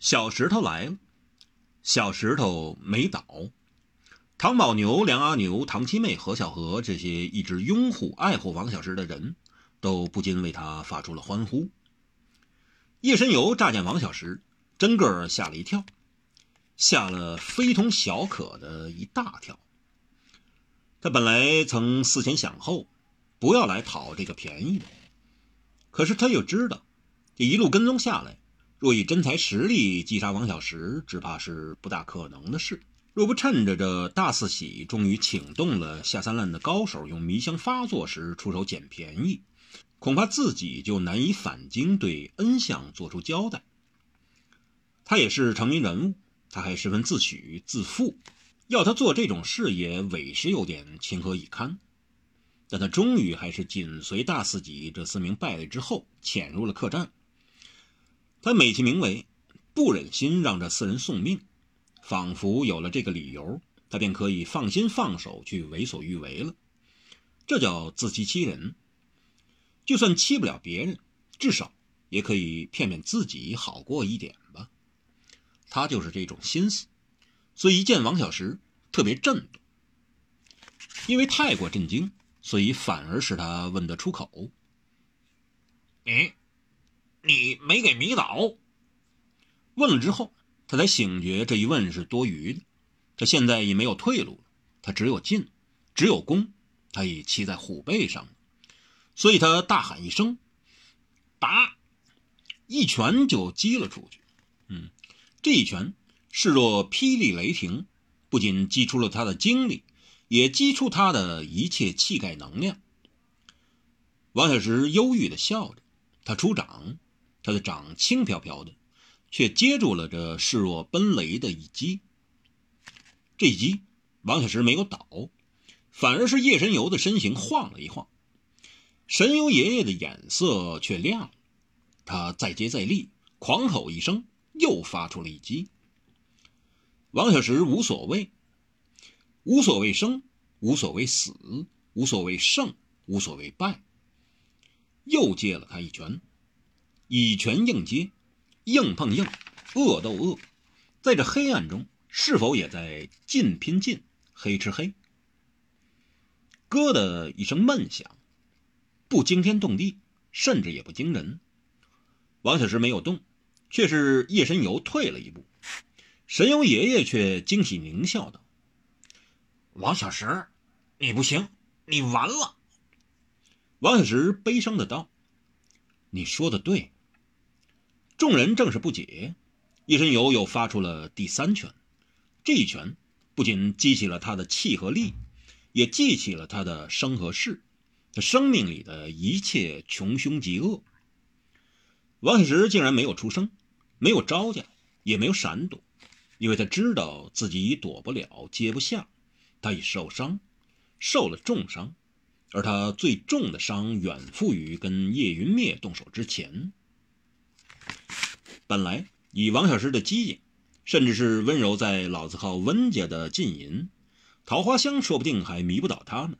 小石头来了，小石头没倒。唐宝牛、梁阿牛、唐七妹、何小何这些一直拥护、爱护王小石的人，都不禁为他发出了欢呼。夜神游乍见王小石，真个吓了一跳，吓了非同小可的一大跳。他本来曾思前想后，不要来讨这个便宜的，可是他又知道，这一路跟踪下来。若以真才实力击杀王小石，只怕是不大可能的事。若不趁着这大四喜终于请动了下三滥的高手，用迷香发作时出手捡便宜，恐怕自己就难以返京对恩相做出交代。他也是成名人物，他还十分自诩自负，要他做这种事也委实有点情何以堪。但他终于还是紧随大四喜这四名败类之后，潜入了客栈。他美其名为不忍心让这四人送命，仿佛有了这个理由，他便可以放心放手去为所欲为了。这叫自欺欺人。就算欺不了别人，至少也可以骗骗自己好过一点吧。他就是这种心思，所以一见王小石特别震动。因为太过震惊，所以反而使他问得出口：“哎。”你没给迷倒？问了之后，他才醒觉这一问是多余的。他现在已没有退路了，他只有进，只有攻。他已骑在虎背上了，所以他大喊一声：“打！”一拳就击了出去。嗯，这一拳势若霹雳雷霆，不仅击出了他的精力，也击出他的一切气概能量。王小石忧郁的笑着，他出掌。他的掌轻飘飘的，却接住了这势若奔雷的一击。这一击，王小石没有倒，反而是叶神游的身形晃了一晃。神游爷爷的眼色却亮了，他再接再厉，狂吼一声，又发出了一击。王小石无所谓，无所谓生，无所谓死，无所谓胜，无所谓败，又接了他一拳。以拳应接，硬碰硬，恶斗恶，在这黑暗中，是否也在近拼近，黑吃黑？咯的一声闷响，不惊天动地，甚至也不惊人。王小石没有动，却是叶神游退了一步。神游爷爷却惊喜狞笑道：“王小石，你不行，你完了。”王小石悲伤的道：“你说的对。”众人正是不解，叶神游又发出了第三拳。这一拳不仅激起了他的气和力，也激起了他的生和势，他生命里的一切穷凶极恶。王小石竟然没有出声，没有招架，也没有闪躲，因为他知道自己已躲不了，接不下，他已受伤，受了重伤，而他最重的伤远负于跟叶云灭动手之前。本来以王小石的机警，甚至是温柔在老字号温家的浸淫，桃花香说不定还迷不倒他呢。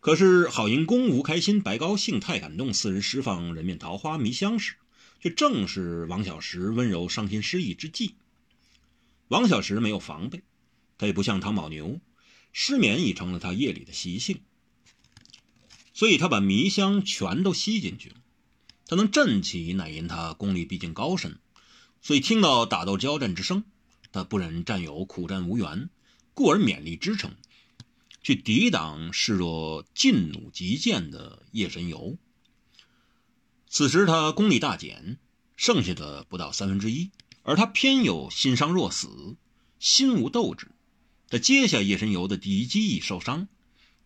可是郝银公、吴开心、白高兴、太感动四人释放人面桃花迷香时，却正是王小石温柔伤心失意之际。王小石没有防备，他也不像唐宝牛，失眠已成了他夜里的习性，所以他把迷香全都吸进去了。他能振起，乃因他功力毕竟高深，所以听到打斗交战之声，他不忍战友苦战无援，故而勉力支撑，去抵挡视若劲弩急箭的夜神游。此时他功力大减，剩下的不到三分之一，而他偏有心伤若死，心无斗志。他接下夜神游的第一击已受伤，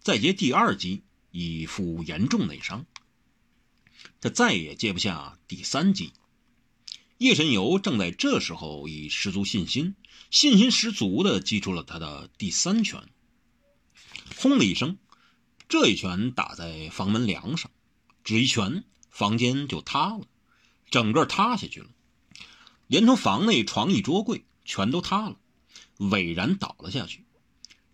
再接第二击已负严重内伤。他再也接不下第三击。叶神游正在这时候以十足信心、信心十足地击出了他的第三拳。轰的一声，这一拳打在房门梁上，只一拳，房间就塌了，整个塌下去了，连同房内床椅桌柜全都塌了，巍然倒了下去。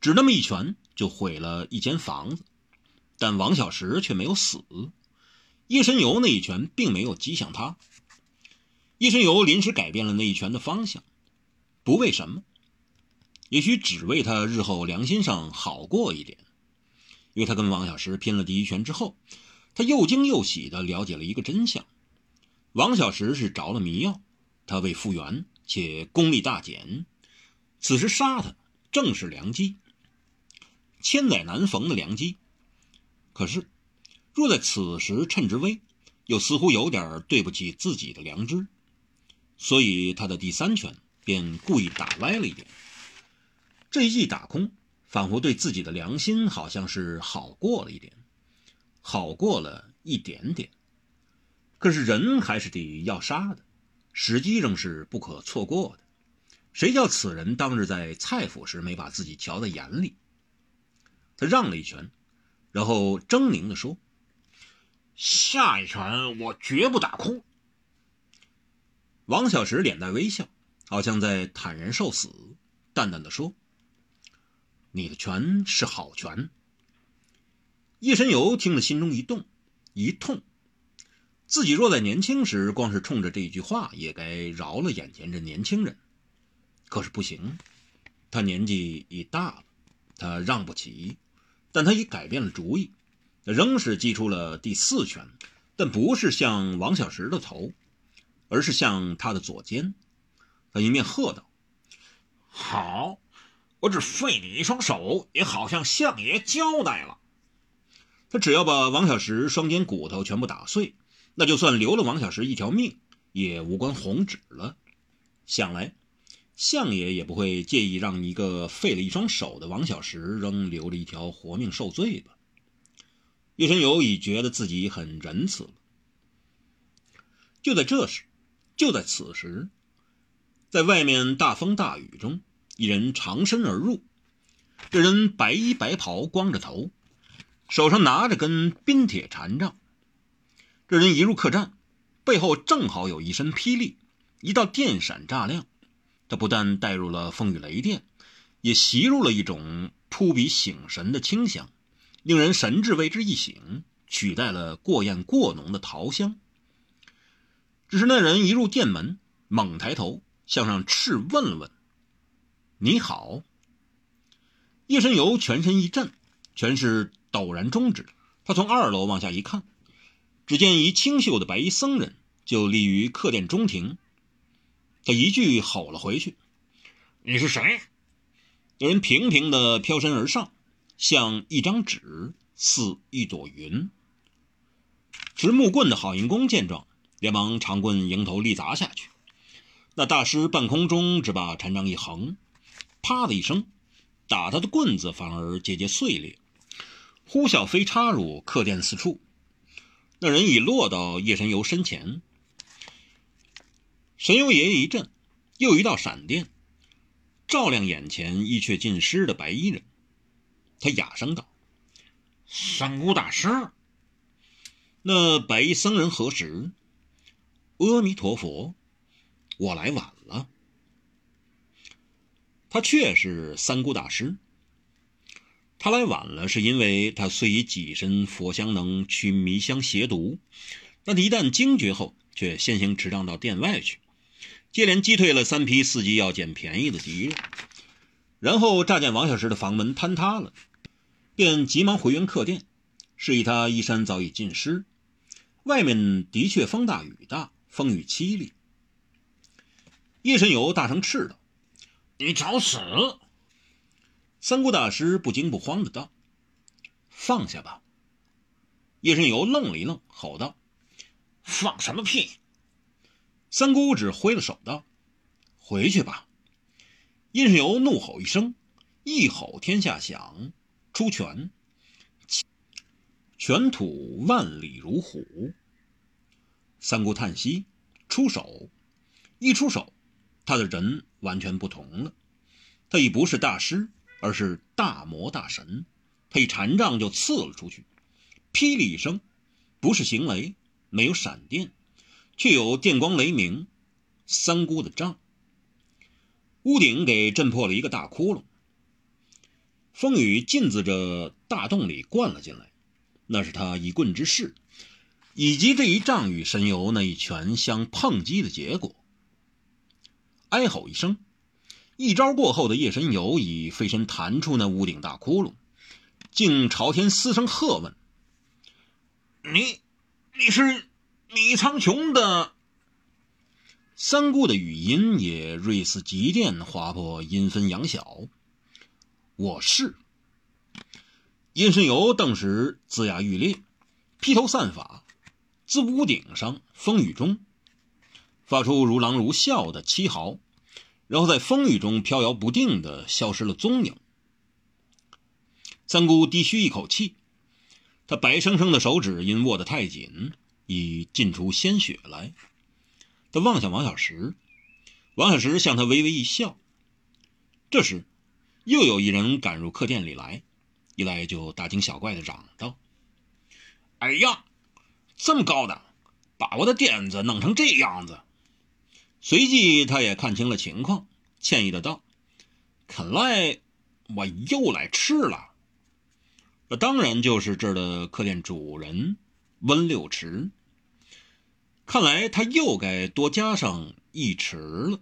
只那么一拳就毁了一间房子，但王小石却没有死。叶神游那一拳并没有击向他，叶神游临时改变了那一拳的方向，不为什么，也许只为他日后良心上好过一点。因为他跟王小石拼了第一拳之后，他又惊又喜地了解了一个真相：王小石是着了迷药，他未复原且功力大减，此时杀他正是良机，千载难逢的良机。可是，若在此时趁之危，又似乎有点对不起自己的良知，所以他的第三拳便故意打歪了一点。这一记打空。仿佛对自己的良心好像是好过了一点，好过了一点点。可是人还是得要杀的，时机仍是不可错过的。谁叫此人当日在蔡府时没把自己瞧在眼里？他让了一拳，然后狰狞地说：“下一拳我绝不打空。”王小石脸带微笑，好像在坦然受死，淡淡的说。你的拳是好拳。叶神游听了，心中一动，一痛。自己若在年轻时，光是冲着这一句话，也该饶了眼前这年轻人。可是不行，他年纪已大了，他让不起。但他已改变了主意，仍是击出了第四拳，但不是向王小石的头，而是向他的左肩。他一面喝道：“好！”我只废你一双手，也好向相爷交代了。他只要把王小石双肩骨头全部打碎，那就算留了王小石一条命，也无关红纸了。想来，相爷也不会介意让一个废了一双手的王小石仍留着一条活命受罪吧？叶神游已觉得自己很仁慈了。就在这时，就在此时，在外面大风大雨中。一人长身而入，这人白衣白袍，光着头，手上拿着根冰铁禅杖。这人一入客栈，背后正好有一身霹雳，一道电闪炸亮。他不但带入了风雨雷电，也吸入了一种扑鼻醒神的清香，令人神志为之一醒，取代了过艳过浓的桃香。只是那人一入店门，猛抬头向上斥问了问。你好，叶神游全身一震，全是陡然终止。他从二楼往下一看，只见一清秀的白衣僧人就立于客店中庭。他一句吼了回去：“你是谁？”那人平平的飘身而上，像一张纸，似一朵云。持木棍的郝银公见状，连忙长棍迎头力砸下去。那大师半空中只把禅杖一横。啪的一声，打他的棍子反而节节碎裂，呼啸飞插入客店四处。那人已落到叶神游身前，神游爷爷一震，又一道闪电照亮眼前一却尽湿的白衣人。他哑声道：“三姑大师。”那白衣僧人何时？阿弥陀佛，我来晚了。他却是三姑大师。他来晚了，是因为他虽以己身佛香能驱迷香邪毒，但一旦惊觉后，却先行持杖到殿外去，接连击退了三批伺机要捡便宜的敌人，然后乍见王小石的房门坍塌了，便急忙回原客店，示意他衣衫早已浸湿，外面的确风大雨大，风雨凄厉。叶神游大声斥道。你找死！三姑大师不惊不慌的道：“放下吧。”叶神游愣了一愣，吼道：“放什么屁！”三姑只挥了手道：“回去吧。”叶神游怒吼一声，一吼天下响，出拳，拳吐万里如虎。三姑叹息，出手，一出手。他的人完全不同了，他已不是大师，而是大魔大神。他一禅杖就刺了出去，霹雳一声，不是行雷，没有闪电，却有电光雷鸣。三姑的杖，屋顶给震破了一个大窟窿，风雨尽自着大洞里灌了进来。那是他一棍之势，以及这一仗与神游那一拳相碰击的结果。哀吼一声。一招过后的夜神游已飞身弹出那屋顶大窟窿，竟朝天嘶声喝问：“你，你是米苍穹的？”三姑的语音也锐似急电，划破阴分阳小。我是。叶神游顿时龇牙欲裂，披头散发，自屋顶上风雨中，发出如狼如啸的凄嚎。然后在风雨中飘摇不定的消失了踪影。三姑低吁一口气，她白生生的手指因握得太紧，已浸出鲜血来。她望向王小石，王小石向她微微一笑。这时，又有一人赶入客店里来，一来就大惊小怪的嚷道：“哎呀，这么高的，把我的垫子弄成这样子！”随即，他也看清了情况，歉意的道：“看来我又来迟了。这当然就是这儿的客店主人温六池。看来他又该多加上一池了。”